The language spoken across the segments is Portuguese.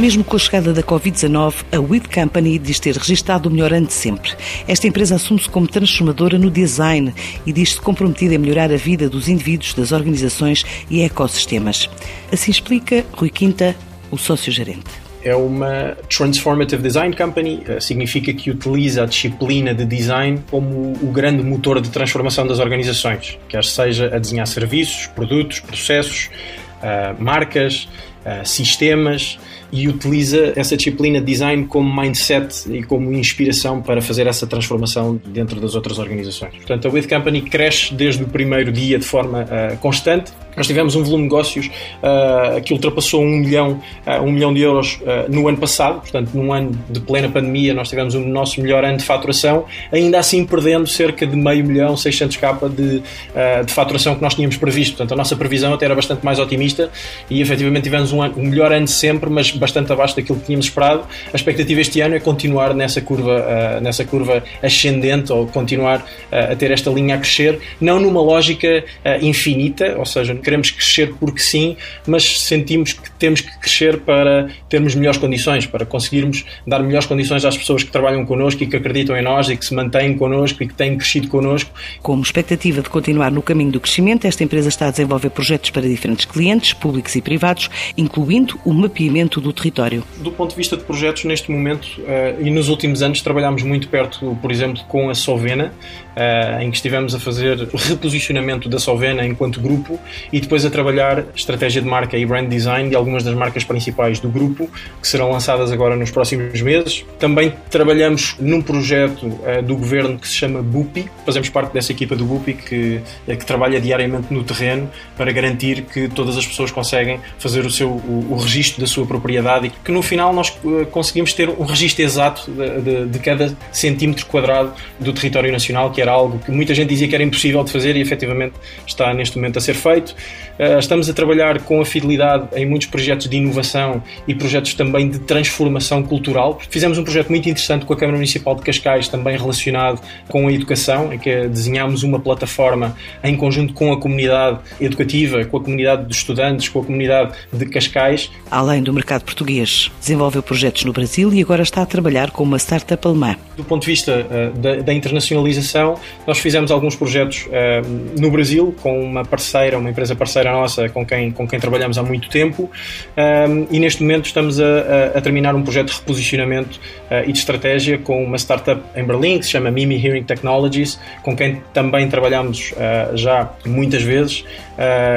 Mesmo com a chegada da Covid-19, a WID Company diz ter registado o melhor ano de sempre. Esta empresa assume-se como transformadora no design e diz-se comprometida em melhorar a vida dos indivíduos, das organizações e ecossistemas. Assim explica Rui Quinta, o sócio-gerente é uma Transformative Design Company, eh, significa que utiliza a disciplina de design como o grande motor de transformação das organizações, quer seja a desenhar serviços, produtos, processos, eh, marcas, eh, sistemas e utiliza essa disciplina de design como mindset e como inspiração para fazer essa transformação dentro das outras organizações. Portanto, a With Company cresce desde o primeiro dia de forma uh, constante. Nós tivemos um volume de negócios uh, que ultrapassou um milhão, uh, um milhão de euros no ano passado, portanto, num ano de plena pandemia, nós tivemos o nosso melhor ano de faturação, ainda assim perdendo cerca de meio milhão, 600 capa de, de faturação que nós tínhamos previsto. Portanto, a nossa previsão até era bastante mais otimista e efetivamente tivemos um, ano, um melhor ano de sempre, mas bastante abaixo daquilo que tínhamos esperado. A expectativa este ano é continuar nessa curva, uh, nessa curva ascendente ou continuar uh, a ter esta linha a crescer, não numa lógica uh, infinita, ou seja, queremos crescer porque sim, mas sentimos que temos que crescer para termos melhores condições, para conseguirmos dar melhores condições às pessoas que trabalham connosco e que acreditam em nós e que se mantêm connosco e que têm crescido connosco. Como expectativa de continuar no caminho do crescimento, esta empresa está a desenvolver projetos para diferentes clientes, públicos e privados, incluindo o mapeamento do território. Do ponto de vista de projetos, neste momento uh, e nos últimos anos, trabalhámos muito perto, por exemplo, com a Sovena, uh, em que estivemos a fazer reposicionamento da Sovena enquanto grupo e depois a trabalhar estratégia de marca e brand design de algumas das marcas principais do grupo, que serão lançadas agora nos próximos meses. Também trabalhamos num projeto uh, do governo que se chama BUPI, fazemos parte dessa equipa do BUPI que, que trabalha diariamente no terreno para garantir que todas as pessoas conseguem fazer o seu o, o registro da sua propriedade e que no final nós uh, conseguimos ter um registro exato de, de, de, cada centímetro quadrado do território nacional, que era algo que muita gente dizia que era impossível de fazer e efetivamente está neste momento a ser feito. Uh, estamos a trabalhar com a fidelidade em muitos projetos de inovação e projetos também de transformação cultural. Fizemos um projeto muito interessante com a Câmara Municipal de Cascais, também relacionado com a educação, em que desenhámos uma plataforma em conjunto com a comunidade educativa, com a comunidade de estudantes, com a comunidade de Cascais. Além do mercado português, desenvolveu projetos no Brasil e agora está a trabalhar com uma startup alemã. Do ponto de vista uh, da, da, internacionalização, nós fizemos alguns projetos uh, no Brasil com uma parceira, uma empresa parceira nossa com quem, com quem trabalhamos há muito tempo um, e neste momento estamos a, a, a, terminar um projeto de reposicionamento uh, e de estratégia com uma startup em Berlim que se chama Mimi Hearing Technologies, com quem também trabalhamos já muitas vezes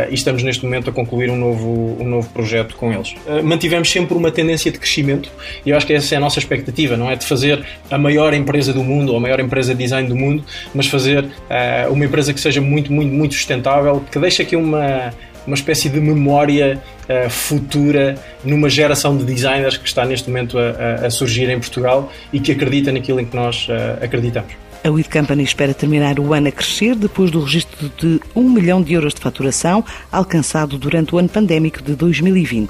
e estamos neste momento a concluir um novo, um novo projeto com eles. mantivemos sempre uma tendência de crescimento e eu acho que essa é a nossa expectativa, não é de fazer a maior empresa do mundo ou a maior empresa de design do mundo, mas fazer uh, uma empresa que seja muito, muito, muito sustentável, que deixe aqui uma, uma espécie de memória uh, futura numa geração de designers que está neste momento a, a, surgir em Portugal e que acredita naquilo em que nós uh, acreditamos. A WID Company espera terminar o ano a crescer depois do registro de 1 milhão de euros de faturação alcançado durante o ano pandémico de 2020.